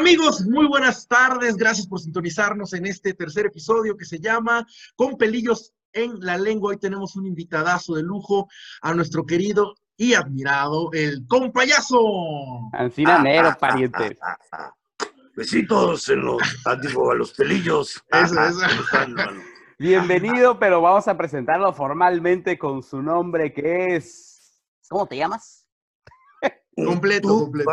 Amigos, muy buenas tardes. Gracias por sintonizarnos en este tercer episodio que se llama Con pelillos en la lengua. Hoy tenemos un invitadazo de lujo a nuestro querido y admirado, el compayazo. Ancina Nero, parientes. Besitos en los, ah, digo, a los pelillos. Bienvenido, pero vamos a presentarlo formalmente con su nombre que es. ¿Cómo te llamas? Completo, completo.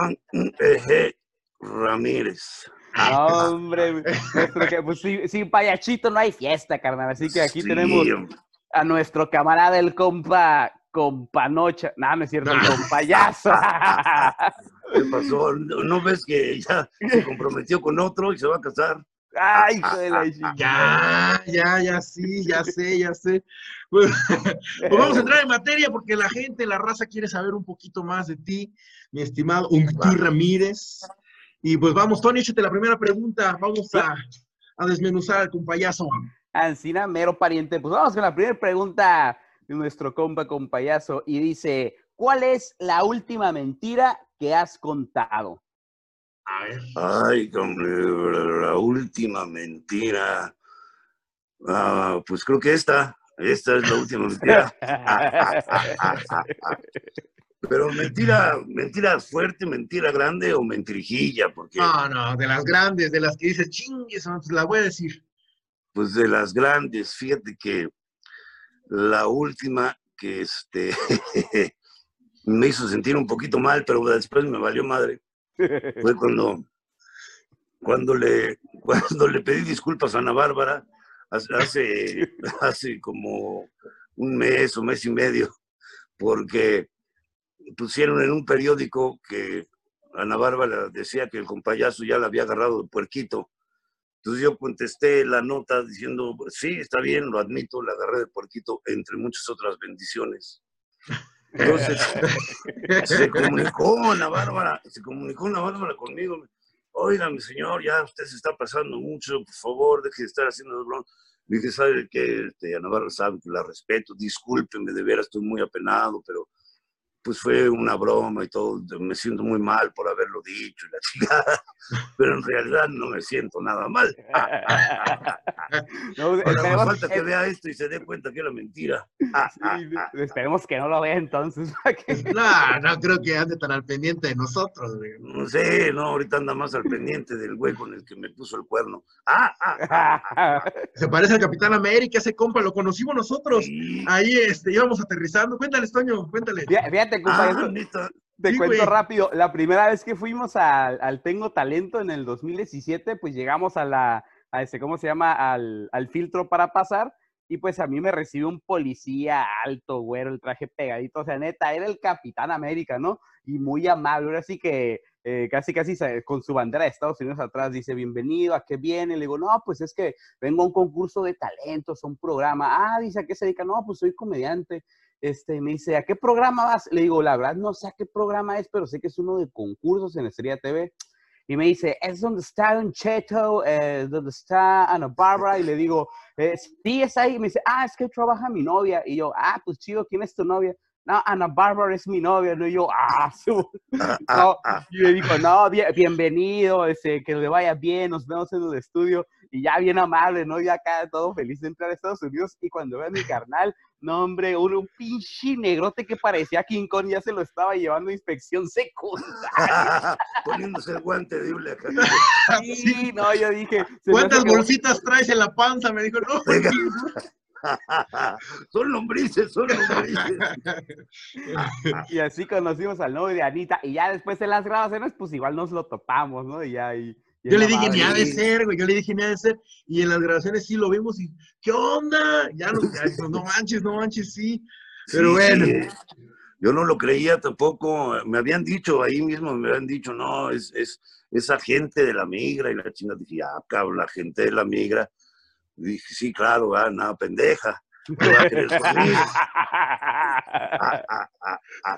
Ramírez. No, hombre, nuestro que- pues, sin, sin payachito no hay fiesta, carnal. Así que aquí Sí, tenemos hombre. a nuestro camarada, el compa, companocha. No, no es cierto, el compayazo. ¿Qué pasó? ¿No ves que ya se comprometió con otro y se va a casar? Ay, hijo de la chingada. Ya, ya, ya sí, ya sé, ya sé. Pues, pues vamos a entrar en materia porque la gente, la raza quiere saber un poquito más de ti, mi estimado Uncti Ramírez. Y pues vamos, Tony, échate la primera pregunta. Vamos a, a desmenuzar al compayazo. Ancina, mero pariente. Pues vamos con la primera pregunta de nuestro compa compayazo. Y dice: ¿Cuál es la última mentira que has contado? A ver. Ay, hombre, la última mentira. Ah, pues creo que esta, esta es la última mentira. Pero mentira, mentira fuerte, mentira grande o mentirijilla, porque No, no, de las grandes, de las que dices, chingues, pues la voy a decir. pues de las grandes, fíjate que la última que este me hizo sentir un poquito mal, pero después me valió madre, fue cuando, cuando, le, cuando le pedí disculpas a Ana Bárbara hace, hace, hace como un mes o mes y medio, porque pusieron en un periódico que Ana Bárbara decía que el compayazo ya la había agarrado de puerquito. Entonces yo contesté la nota diciendo, sí, está bien, lo admito, la agarré de puerquito, entre muchas otras bendiciones. Entonces, se comunicó Ana Bárbara, se comunicó Ana Bárbara conmigo. Oiga, mi señor, ya usted se está pasando mucho, por favor, deje de estar haciendo broma. Le dije, ¿sabe qué? Este, Ana Bárbara sabe que la respeto, discúlpeme, de veras estoy muy apenado, pero pues fue una broma y todo, me siento muy mal por haberlo dicho y la chingada, pero en realidad no me siento nada mal. No, Ahora más esperemos, falta que vea esto y se dé cuenta que era mentira. sí, esperemos que no lo vea entonces. No, no creo que ande tan al pendiente de nosotros, güey. No sé, no, ahorita anda más al pendiente del güey con el que me puso el cuerno. Ah, ah, ah, Se parece al Capitán América, ese compa, lo conocimos nosotros. sí. Ahí este, íbamos aterrizando. Cuéntale, Toño, cuéntale. Fí- Fíjate, Ah, compañero, neta. te sí, cuento rápido. La primera vez que fuimos al, al Tengo Talento en el 2017, pues llegamos a la, a ese, ¿cómo se llama? Al, al filtro para pasar. Y pues a mí me recibió un policía alto, güero, el traje pegadito. O sea, neta, era el Capitán América, ¿no? Y muy amable. Ahora sí que eh, casi, casi con su bandera de Estados Unidos atrás dice, bienvenido, ¿a qué viene? Le digo, no, pues es que vengo a un concurso de talentos, a un programa. Ah, dice, ¿a qué se dedica? No, pues soy comediante. Este, me dice, ¿a qué programa vas? Le digo, la verdad no sé a qué programa es, pero sé que es uno de concursos en Estrella TV. Y me dice, es donde está Don Cheto, eh, donde está Ana Bárbara. Y le digo, eh, sí, es ahí. Me dice, ah, es que trabaja mi novia. Y yo, ah, pues chido, ¿quién es tu novia? No, Ana Bárbara es mi novia. No, y yo, ah, su... Ah, No, ah, y le dijo, no, bien- bienvenido, este, que le vaya bien, nos vemos en el estudio. Y ya bien amable, ¿no? Ya acá todo feliz de entrar a Estados Unidos. Y cuando veo a mi carnal, no, hombre, un, un pinche negrote que parecía King Kong ya se lo estaba llevando a inspección secundaria. Poniéndose el guante de hule acá. Sí, no, yo dije. me ¿Cuántas que- bolsitas traes en la panza? Me dijo, no. Son lombrices, son lombrices. Y así conocimos al novio de Anita. Y ya después en las grabaciones, pues igual nos lo topamos, ¿no? Y ya ahí. y Yo le dije, ni ha de ser, güey. Yo le dije, ni ha de ser. Y en las grabaciones sí lo vimos y, ¿qué onda? Ya pues, no manches, no manches, sí. Pero Sí, bueno. sí. Yo no lo creía tampoco. Me habían dicho, ahí mismo me habían dicho, no, es, es, es agente de la migra. Y la china dije, ah, cabrón, la gente de la migra. Y dije, sí, claro, ah, nada, pendeja. ¿Qué va a querer? Ah, ah, ah, ah.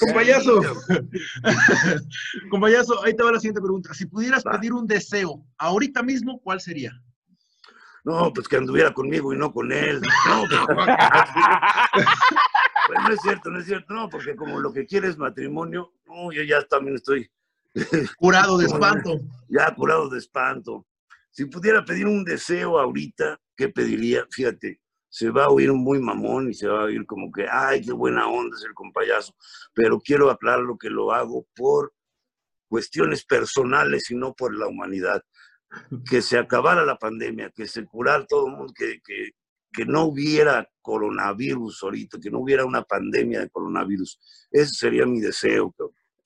Compayazo. Compayazo, ahí te va la siguiente pregunta. Si pudieras Va. pedir un deseo ahorita mismo, ¿cuál sería? No, pues que anduviera conmigo y no con él. No, pues, pues no es cierto, no es cierto. No, porque como lo que quiere es matrimonio, no, yo ya también estoy Curado de espanto. Ya curado de espanto. Si pudiera pedir un deseo ahorita, ¿qué pediría? Fíjate, se va a oír muy mamón y se va a oír como que, ay, qué buena onda es el compayazo. Pero quiero aclarar lo que lo hago por cuestiones personales y no por la humanidad. Que se acabara la pandemia, que se curara todo el mundo, que, que, que no hubiera coronavirus ahorita, que no hubiera una pandemia de coronavirus. Ese sería mi deseo.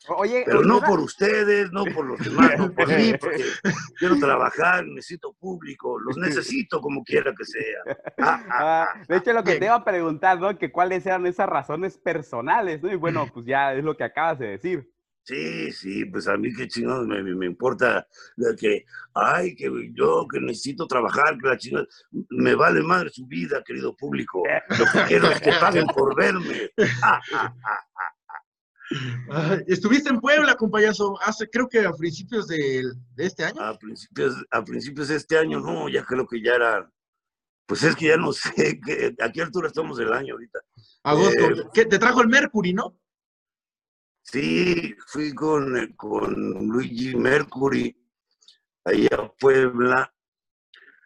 Oye, Pero no por ustedes, no por los demás, no por mí, porque quiero trabajar, necesito público, los necesito como quiera que sea. Ah, ah, Ah, de hecho, lo que Bien. te iba a preguntar, ¿no? Que cuáles eran esas razones personales, ¿no? Y bueno, pues ya es lo que acabas de decir. Sí, sí, pues a mí qué chingados me, me- me importa de que, ay, que yo que necesito trabajar, que la chingada, me vale madre su vida, querido público. Lo que quiero es que paguen por verme. Ah, ah, ah. Ay, Estuviste en Puebla, compayazo, hace, creo que a principios del- de, este año. A principios, a principios de este año, no, ya creo que ya era, pues es que ya no sé, que, a qué altura estamos del año ahorita. Agosto. eh, ¿Qué, te trajo el Mercury, ¿no? Sí, fui con, con Luigi Mercury allá a Puebla.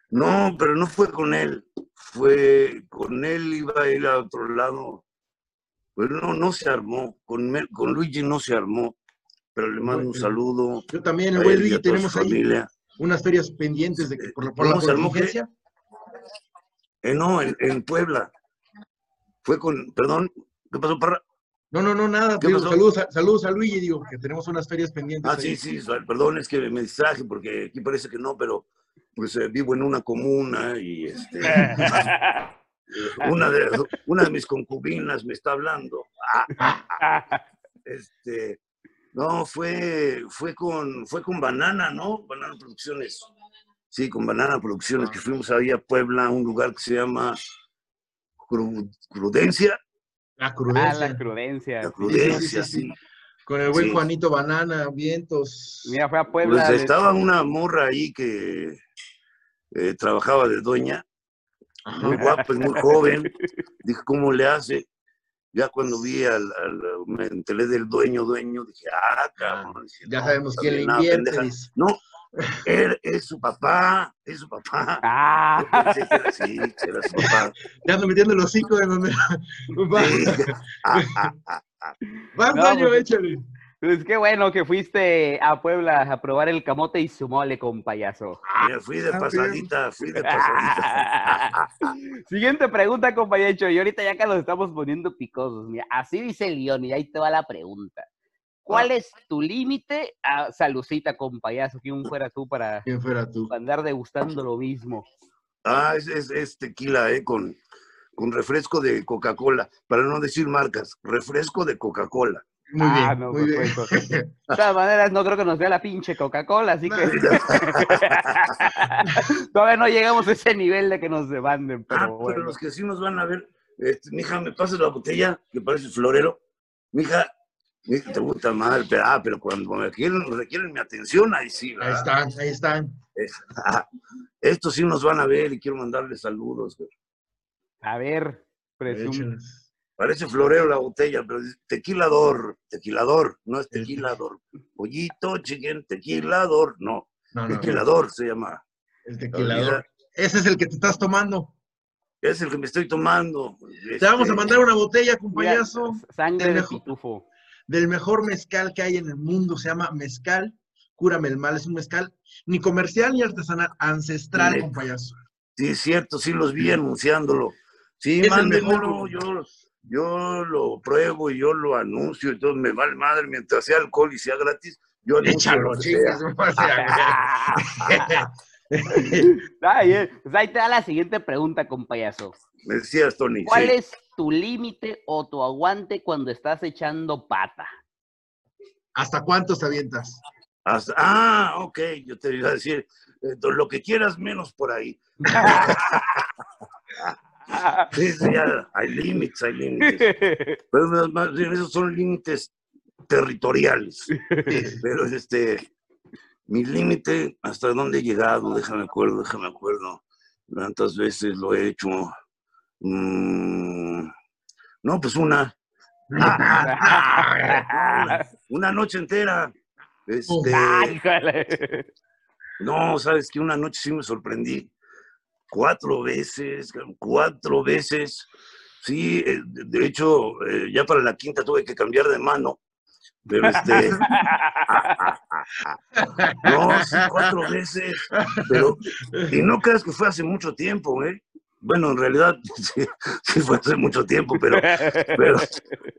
No, pero no fue con él. Fue con él, iba a ir a otro lado. Pero no, no se armó. Con, con Luigi no se armó. Pero le mando un saludo. Yo también, a el güey Luigi, tenemos ahí familia. unas ferias pendientes de que por, la- por la ¿Cómo se armó. Eh, no, en, en Puebla. Fue con, perdón, ¿qué pasó, Parra? No, no, no, nada. ¿Qué digo, pasó? saludos, a, saludos a Luigi, digo, que tenemos unas ferias pendientes. Ah, ahí. sí, sí, perdón, es que me distraje porque aquí parece que no, pero pues eh, vivo en una comuna y este, una, de, una de mis concubinas me está hablando. Ah, este, no, fue, fue, con, fue con Banana, ¿no? Banana Producciones. Sí, con Banana Producciones, que fuimos ahí a Puebla, a un lugar que se llama Cru- Crudencia. La Ah, crudencia. la crudencia. La sí. Crudencia, sí, sí. sí. Con el buen Sí. Juanito Banana, Vientos. Mira, fue a Puebla. Pues de- estaba una morra ahí que eh, trabajaba de dueña, Ajá. muy guapa, es muy joven. Dije, ¿cómo le hace? Ya cuando vi al, al- me enteré del dueño, dueño, dije, ah, cabrón. Dije, Ya no, sabemos quién le invierte. No, él es su papá, es su papá. Ah, Yo pensé que era, que era su papá. Ya ando metiendo el hocico de donde. Va, Sí. Ah, ah, ah. va, No, pues- échale. Pues qué bueno que fuiste a Puebla a probar el camote y su mole con payaso. Mira, fui de Ah, bien. pasadita, fui de pasadita. Siguiente pregunta, compañero. Y ahorita ya que nos estamos poniendo picosos. Mira, así dice León y ahí te va la pregunta. ¿Cuál es tu límite? a salucita, compayazo. ¿Quién fuera tú para ¿Quién fuera tú? andar degustando lo mismo? Ah, es, es, es tequila, ¿eh? Con, con refresco de Coca-Cola. Para no decir marcas, refresco de Coca-Cola. Muy Ah, bien, no, muy bien. perfecto. De todas maneras, no creo que nos dé la pinche Coca-Cola, así que todavía no llegamos a ese nivel de que nos demanden, pero ah, bueno. pero los que sí nos van a ver, este, mija, ¿me pasas la botella que parece florero? Mija, mija, te gusta mal, pero, ah, pero cuando me requieren, requieren mi atención, ahí sí, Ahí están, ahí están. Es- ah, estos sí nos van a ver y quiero mandarles saludos. güey. A ver, presumo. Parece florero la botella, pero es tequilador, tequilador, no es tequilador. Pollito, chicken, tequilador, no, No, no, tequilador se llama. el tequilador. Ese es el que te estás tomando. Es el que me estoy tomando. Te vamos a este, mandar una botella, compañazo, sangre del de mejor- pitufo. del mejor mezcal que hay en el mundo. Se llama Mezcal. Cúrame el mal. Es un mezcal ni comercial ni artesanal, ancestral, compañazo. Sí, es cierto, sí los vi anunciándolo. Sí, mándenmelo, mejor. yo, yo lo pruebo y yo lo anuncio y todo, me vale madre, mientras sea alcohol y sea gratis, yo anuncio Échalo, Ay, eh, pues ahí te da la siguiente pregunta, compayazo. Me decías, Tony. ¿Cuál sí. es tu límite o tu aguante cuando estás echando pata? ¿Hasta cuántos te avientas? Hasta- ah, ok, yo te iba a decir, eh, lo que quieras menos por ahí. Sí, sí, ya, hay límites, hay límites. Pero más- más bien esos son límites territoriales. Pero este, mi límite, ¿hasta dónde he llegado? Déjame acuerdo, déjame acuerdo. ¿Cuántas veces lo he hecho? Mm, no, pues una. Una noche entera. Este, no, sabes que una noche sí me sorprendí. Cuatro veces, cuatro veces. Sí, eh, de hecho, eh, ya para la quinta tuve que cambiar de mano. Pero este. No, sí, cuatro veces. Pero, y no creas que fue hace mucho tiempo, ¿eh? Bueno, en realidad sí, sí fue hace mucho tiempo, pero, pero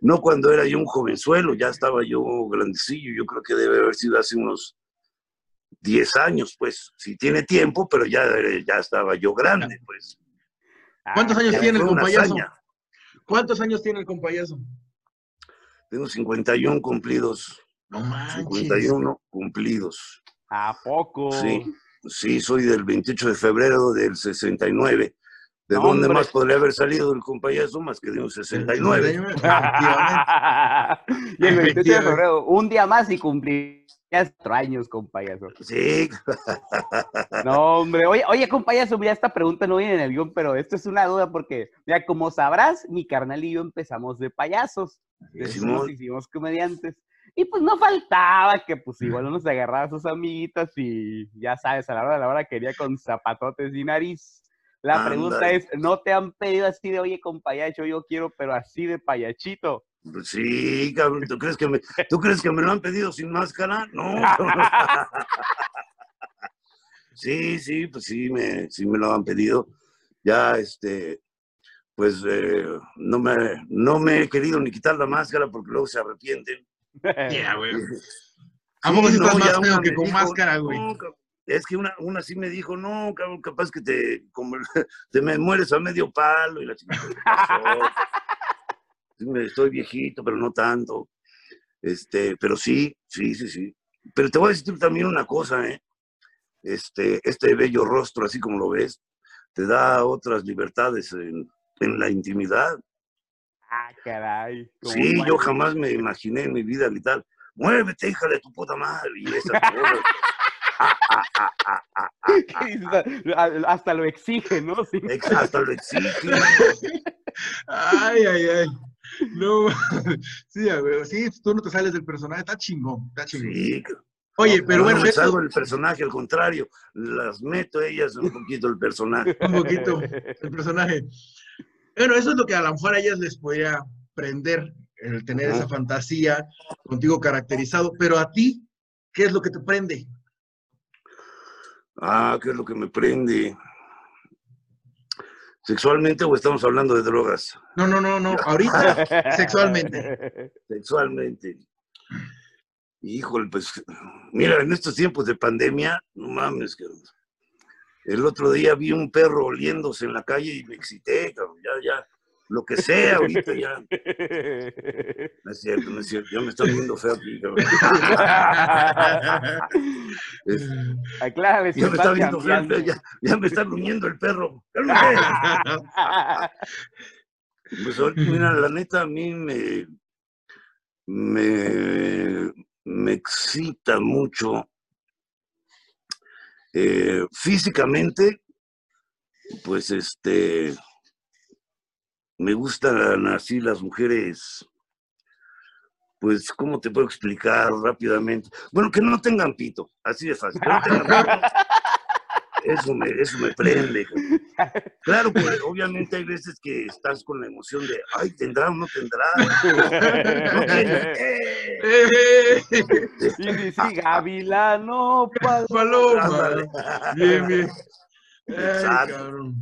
no cuando era yo un jovenzuelo, ya estaba yo grandecillo. Yo creo que debe haber sido hace unos 10 años, pues. Si tiene tiempo, pero ya, ya estaba yo grande, pues. ¿Cuántos años Ya tiene el compayazo? ¿Cuántos años tiene el compayazo? Tengo 51 cumplidos. No manches. 51 cumplidos. ¿A poco? Sí, sí, soy del 28 de febrero del 69. ¿De No, dónde hombre. más podría haber salido el compayazo más que de un 69? Efectivamente. y el 28 de febrero, un día más y cumplías cuatro años, compayazo. Sí, No, hombre. Oye, oye, compayazo, mira, esta pregunta no viene en el guion, pero esto es una duda porque, mira, como sabrás, mi carnal y yo empezamos de payasos. Después nos hicimos comediantes. Y pues no faltaba que pues igual uno se agarraba a sus amiguitas y ya sabes, a la hora de la hora quería con zapatotes y nariz. La pregunta es, ¿no te han pedido así de, oye, compayacho, yo quiero, pero así de payachito? Pues sí, cabrón. ¿Tú crees, que me, ¿Tú crees que me lo han pedido sin máscara? No. Sí, sí, pues sí me, sí me lo han pedido. Ya, este, pues eh, no, me, no me he querido ni quitar la máscara porque luego se arrepienten. Yeah, güey. ¿A poco sí no, estás más ya feo que con dijo, máscara, güey? "No, cabrón". es que una, una sí me dijo, no, cabrón, capaz que te, como, te me mueres a medio palo y la chica. ¿qué pasó? Sí, me- estoy viejito, pero no tanto. Este, pero sí, sí, sí, sí. Pero te voy a decir también una cosa, ¿eh? Este, este bello rostro, así como lo ves, te da otras libertades en, en la intimidad. Ah, caray. ¿cómo Sí, yo jamás me imaginé en mi vida gritar, muévete, hija de tu puta madre, y esas cosas. ¿Qué dices? A- Hasta lo exige, ¿no? Sí. Hasta lo exige. Ay, ay, ay. No, sí, güey. Sí, tú no te sales del personaje. Está chingón, está chingón. Sí. Oye, pero No, bueno, no me salgo del personaje, al contrario, las meto ellas un poquito el personaje. un poquito el personaje. Bueno, eso es lo que a lo mejor a ellas les podía prender, el tener esa fantasía contigo caracterizado, pero a ti, ¿qué es lo que te prende? Ah, ¿qué es lo que me prende? ¿Sexualmente o estamos hablando de drogas? No, no, no, no, ahorita sexualmente. Sexualmente. Híjole, pues, mira, en estos tiempos de pandemia, no mames, que el otro día vi un perro oliéndose en la calle y me excité, cabrón, ya, ya, lo que sea ahorita ya. No es cierto, no es cierto, ya me están viendo feo aquí, cabrón. Aclárale, ya me está viendo feo, cambiando. ya, ya me está gruñendo el perro. Pues ahorita, mira, la neta a mí me, me, me excita mucho eh, físicamente, pues este, me gustan así las mujeres, pues, ¿cómo te puedo explicar rápidamente? Bueno, que no tengan pito, así de fácil. que no tengan pito. Eso me, eso me prende. Claro, pues obviamente hay veces que estás con la emoción de, ay, tendrá o no tendrá. No tiene, ¡eh! Eh, Y dice, Gavilano, pal- Paloma. Bien, bien. Ay, Exacto. cabrón.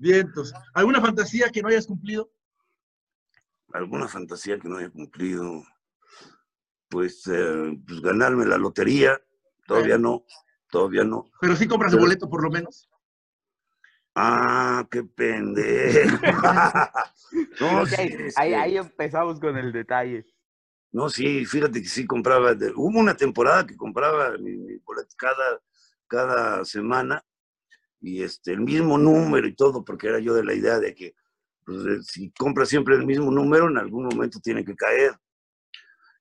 Vientos. ¿Alguna fantasía que no hayas cumplido? Alguna fantasía que no haya cumplido. Pues, eh, pues ganarme la lotería. Todavía no, todavía no. Pero sí compras el Pero- boleto por lo menos. Ah, qué pendejo. no, Ok, sí, es ahí, que- ahí empezamos con el detalle. No, sí, fíjate que sí compraba. de- hubo una temporada que compraba mi, mi boleto cada, cada semana y este, el mismo número y todo, porque era yo de la idea de que pues, si compras siempre el mismo número, en algún momento tiene que caer.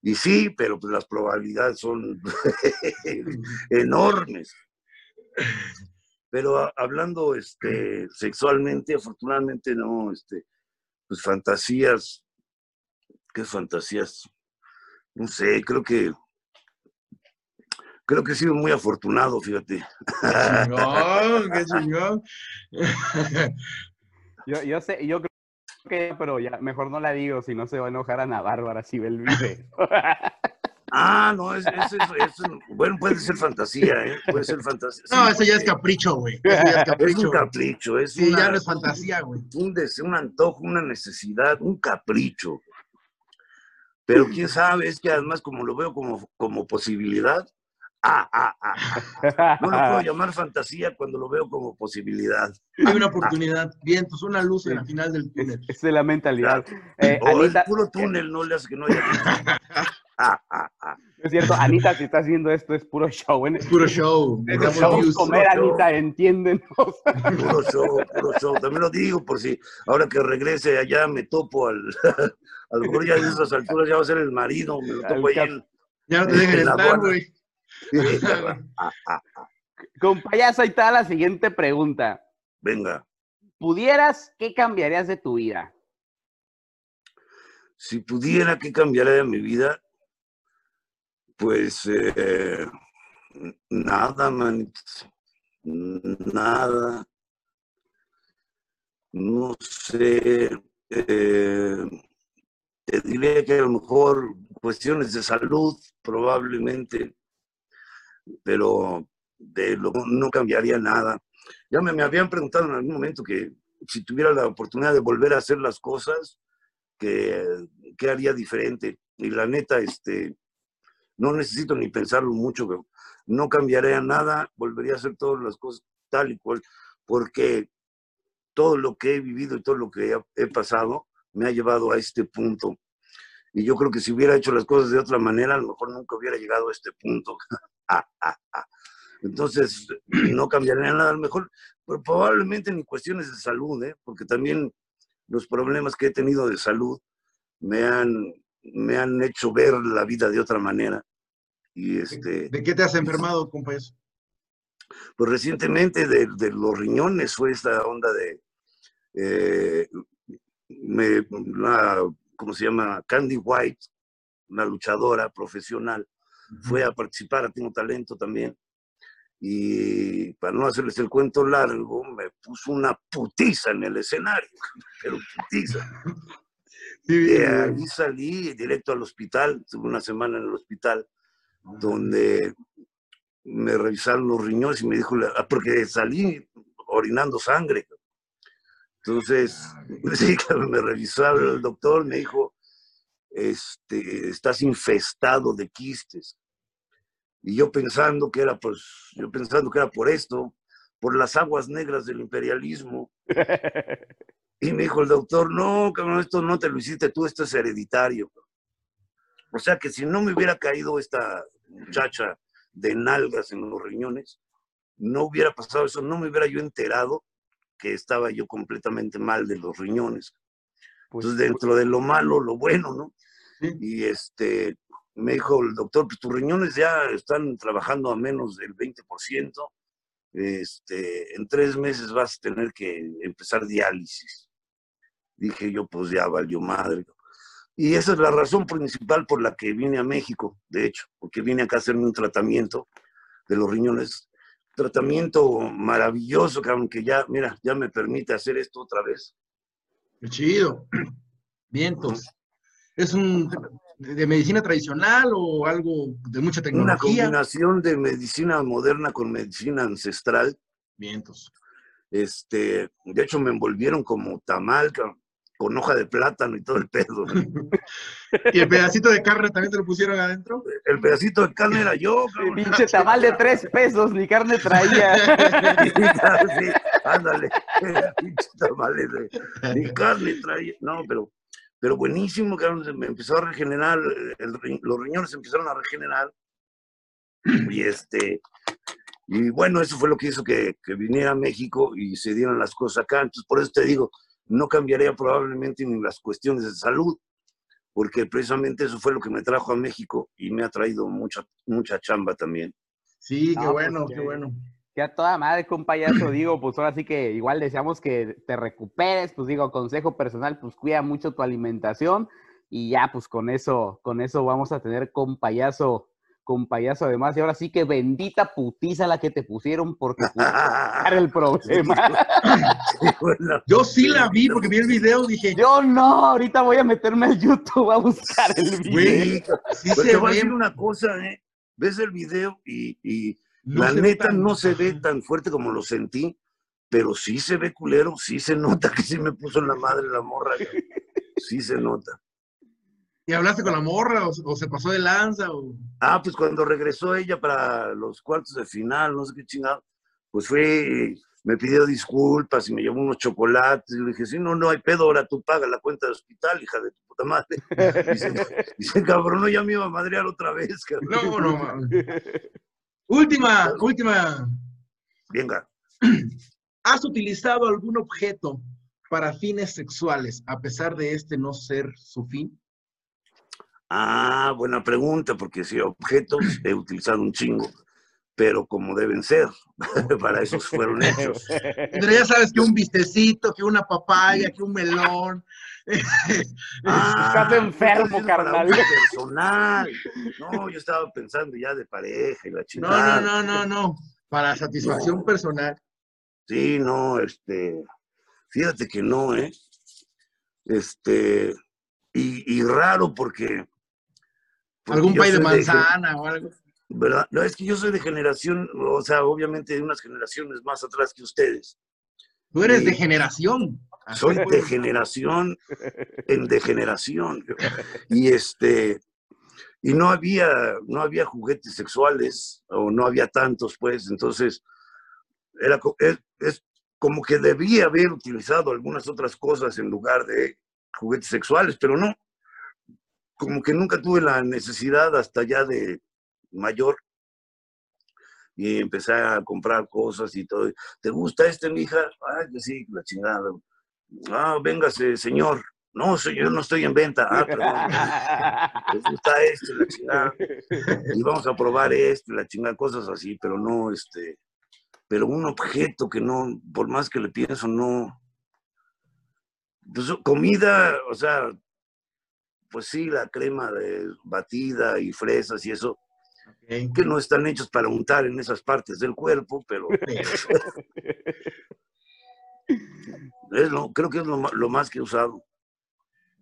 Y sí, pero pues las probabilidades son enormes. Pero a- hablando este, sexualmente, afortunadamente no, este, pues fantasías, ¿qué fantasías? No sé, creo que creo que he sido muy afortunado, fíjate. Qué chingón, qué chingón. Yo, yo sé, yo creo que, pero ya mejor no la digo, si no se va a enojar Ana Bárbara si ve el video. Ah, no, es, es, es- es- bueno, puede ser fantasía, ¿eh? Puede ser fantasía. No, Sí, eso ya es capricho, güey. Eso ya es Es capricho. un capricho, es Sí, una- ya no es fantasía, güey. un deseo, un antojo, una necesidad, un capricho. Pero quién sabe, es que además como lo veo como, como posibilidad, ah, ah, ah, ah, no lo puedo llamar fantasía cuando lo veo como posibilidad. Hay una oportunidad, vientos, una luz en la final del Es, túnel. es de la mentalidad. Eh, o Anita, el puro túnel no le hace que no haya... Ah, ah, ah. es cierto, Anita, si estás viendo esto, es puro show. ¿eh? Es puro show. Es puro views. comer, show. Anita, entiéndenos. Puro show, puro show. También lo digo por si ahora que regrese allá me topo al... A lo mejor ya en esas alturas ya va a ser el marido, me lo topo ahí en... Ya no te dejen aduana. güey. Con payaso, ahí está la siguiente pregunta. venga. ¿Pudieras, qué cambiarías de tu vida? Si pudiera, ¿qué cambiaría de mi vida? Pues eh, nada, manitos. Nada. No sé. eh, te diría que a lo mejor cuestiones de salud, probablemente, pero de lo, no cambiaría nada. Ya me, me habían preguntado en algún momento que si tuviera la oportunidad de volver a hacer las cosas, que, qué haría diferente. Y la neta, este, no necesito ni pensarlo mucho, pero no cambiaría nada, volvería a hacer todas las cosas tal y cual, porque todo lo que he vivido y todo lo que he pasado me ha llevado a este punto. Y yo creo que si hubiera hecho las cosas de otra manera, a lo mejor nunca hubiera llegado a este punto. Ah, ah, ah. Entonces, no cambiaría nada, a lo mejor, pero probablemente ni cuestiones de salud, ¿eh? porque también los problemas que he tenido de salud me han, me han hecho ver la vida de otra manera. Y este, ¿De qué te has enfermado, compa? eso? pues recientemente de, de los riñones fue esta onda de, eh, me, una, ¿cómo se llama? Candy White, una luchadora profesional, fue a participar, a Tengo Talento también. Y para no hacerles el cuento largo, me puso una putiza en el escenario, pero putiza. De ahí salí directo al hospital, tuve una semana en el hospital, donde me revisaron los riñones y me dijo, ah, porque salí orinando sangre. Entonces, sí, me revisó el doctor, me dijo, este, estás infestado de quistes. Y yo pensando que era, pues, yo pensando que era por esto, por las aguas negras del imperialismo. Y me dijo el doctor, no, cabrón, esto no te lo hiciste tú, esto es hereditario. O sea que si no me hubiera caído esta muchacha de nalgas en los riñones, no hubiera pasado eso, no me hubiera yo enterado que estaba yo completamente mal de los riñones. Pues, Entonces, dentro de lo malo, lo bueno, ¿no? Sí. Y este, me dijo el doctor, pues tus riñones ya están trabajando a menos del 20%. Este, en tres meses vas a tener que empezar diálisis. Dije yo, pues ya valió madre. Y esa es la razón principal por la que vine a México, de hecho, porque vine acá a hacerme un tratamiento de los riñones. Tratamiento maravilloso, que aunque ya, mira, ya me permite hacer esto otra vez. Qué chido. Vientos. ¿Es un de medicina tradicional o algo de mucha Una tecnología? combinación de medicina moderna con medicina ancestral. Vientos. Este, de hecho, me envolvieron como tamal, con hoja de plátano y todo el pedo. ¿Y el pedacito de carne también te lo pusieron adentro? El pedacito de carne era yo, cabrón. Pinche tamal de tres pesos, ni carne traía. Sí, ándale, pinche tamales de- ni carne traía. No, pero, pero buenísimo, cabrón, me empezó a regenerar, el ri- los riñones se empezaron a regenerar. Y este, y bueno, eso fue lo que hizo que, que viniera a México y se dieran las cosas acá. Entonces, por eso te digo, no cambiaría probablemente ni las cuestiones de salud, porque precisamente eso fue lo que me trajo a México y me ha traído mucha, mucha chamba también. Sí, qué No, pues, bueno, qué- qué bueno. Que a toda madre, con payaso, digo, pues ahora sí que igual deseamos que te recuperes, pues digo, consejo personal, pues cuida mucho tu alimentación y ya, pues con eso, con eso vamos a tener con payaso, con payaso además. Y ahora sí que bendita putiza la que te pusieron porque era el problema. Yo sí la vi porque vi el video, dije. Yo no, ahorita voy a meterme al YouTube a buscar el video. sí se te voy a decir una cosa, ¿eh? Ves el video y, la neta no se ve tan fuerte como lo sentí, pero sí se ve culero, sí se nota que sí me puso en la madre la morra. Sí se nota. ¿Y hablaste con la morra o, se pasó de lanza? O... Ah, pues cuando regresó ella para los cuartos de final, no sé qué chingado, pues fue, me pidió disculpas y me llevó unos chocolates. Y le dije, sí, no, no hay pedo, ahora tú pagas la cuenta de hospital, hija de tu puta madre. Dice, dice cabrón, no, ya me iba a madrear otra vez. Cabrón. No, no, Última, última. Venga. ¿Has utilizado algún objeto para fines sexuales, a pesar de este no ser su fin? Ah, buena pregunta, porque si objetos he utilizado un chingo, pero como deben ser, para eso fueron hechos. Pero ya sabes que un vistecito, que una papaya, que un melón. Ah, Estás enfermo, carnal. Personal. No, yo estaba pensando ya de pareja y la chingada. No, no, no, no, no. Para satisfacción personal. Sí, no, este. Fíjate que no, ¿eh? Este. y raro porque ¿Algún pay de manzana o algo? ¿Verdad? No, es que yo soy de generación, o sea, obviamente de unas generaciones más atrás que ustedes. Tú eres de generación. Soy de generación en degeneración. Y este, y no había, no había juguetes sexuales, o no había tantos, pues, entonces, era, es, es como que debía haber utilizado algunas otras cosas en lugar de juguetes sexuales, pero no como que nunca tuve la necesidad hasta ya de mayor y empecé a comprar cosas y todo. ¿Te gusta este, mija? Ay, que sí, la chingada. Ah, véngase, señor. No, yo no estoy en venta. Ah, perdón. ¿Te gusta este, la chingada? Y vamos a probar este, la chingada, cosas así, pero no, este, pero un objeto que no, por más que le pienso, no. Pues comida, o sea, pues sí, la crema de batida y fresas y eso, que no están hechos para untar en esas partes del cuerpo, pero es lo, creo que es lo, más que he usado.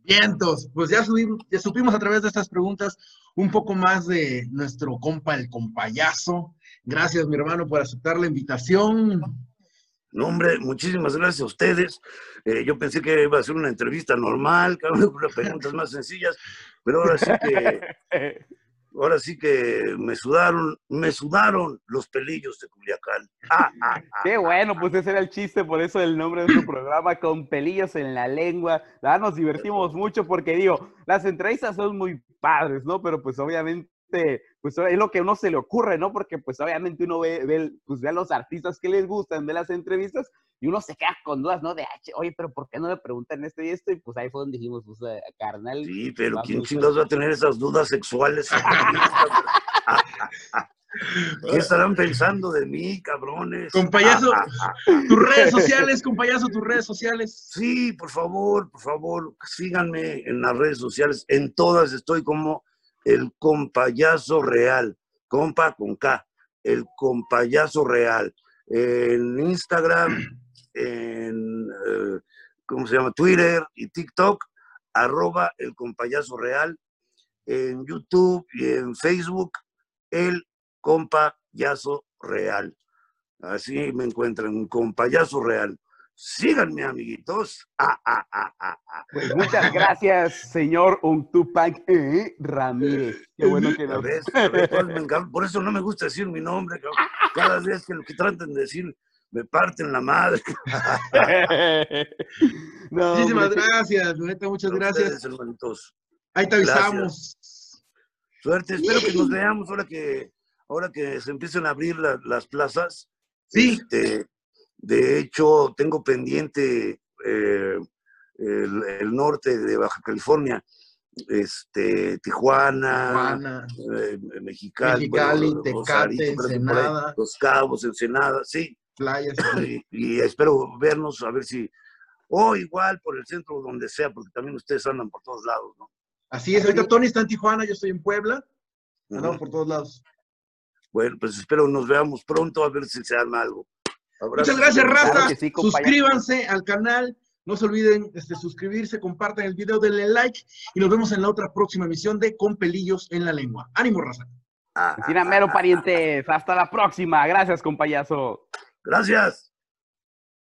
Vientos, pues ya, subimos, ya supimos a través de estas preguntas un poco más de nuestro compa, el compayazo. Gracias, mi hermano, por aceptar la invitación. No, hombre, muchísimas gracias a ustedes. Eh, yo pensé que iba a ser una entrevista normal, con preguntas más sencillas, pero ahora sí que, ahora sí que me sudaron, me sudaron los pelillos de Culiacán. Ah, ah, ah, Qué bueno, pues ese era el chiste, por eso el nombre de su programa, con pelillos en la lengua. La nos divertimos mucho porque digo, las entrevistas son muy padres, ¿no? Pero pues obviamente pues es lo que a uno se le ocurre, ¿no? Porque pues obviamente uno ve, pues, ve a los artistas que les gustan, ve las entrevistas y uno se queda con dudas, ¿no? De, oye, pero ¿por qué no le preguntan esto y esto? Y pues ahí fue donde dijimos, pues, eh, carnal. Sí, pero ¿quién chingados va a tener esas dudas sexuales? ¿Qué estarán pensando de mí, cabrones? Compayazo, tus redes sociales, compayazo, tus redes sociales. Sí, por favor, por favor, síganme en las redes sociales. En todas estoy como el compayazo real, compa con K, el compayazo real. En Instagram, en, eh, ¿cómo se llama? Twitter y TikTok, arroba el compayazo real. En YouTube y en Facebook, el compayazo real. Así me encuentran, compayazo real. Síganme, amiguitos. Ah, ah, ah, ah, ah. Pues muchas gracias, señor Untupac eh, Ramírez. Qué bueno que nos... por eso no me gusta decir mi nombre. Cada vez que lo que traten de decir me parten la madre. Muchísimas gracias, neta, muchas gracias. Ahí te avisamos. Suerte, espero que nos veamos ahora que ahora que se empiecen a abrir las plazas. Sí. Este, de hecho, tengo pendiente eh, el, norte de Baja California, este, Tijuana, eh, Mexicali, Tecate, Ensenada. Los Cabos, Ensenada, sí. Playas. Y, espero vernos, a ver si, o igual por el centro, donde sea, porque también ustedes andan por todos lados, ¿no? Así es, ahorita Tony está en Tijuana, yo estoy en Puebla. Andamos por todos lados. Bueno, pues espero nos veamos pronto a ver si se arma algo. Muchas gracias, Raza. Suscríbanse al canal. No se olviden de este, suscribirse, compartan el video, denle like y nos vemos en la otra próxima emisión de Con Pelillos en la Lengua. ¡Ánimo, raza! Mero parientes. Hasta la próxima. Gracias, compayazo. Gracias.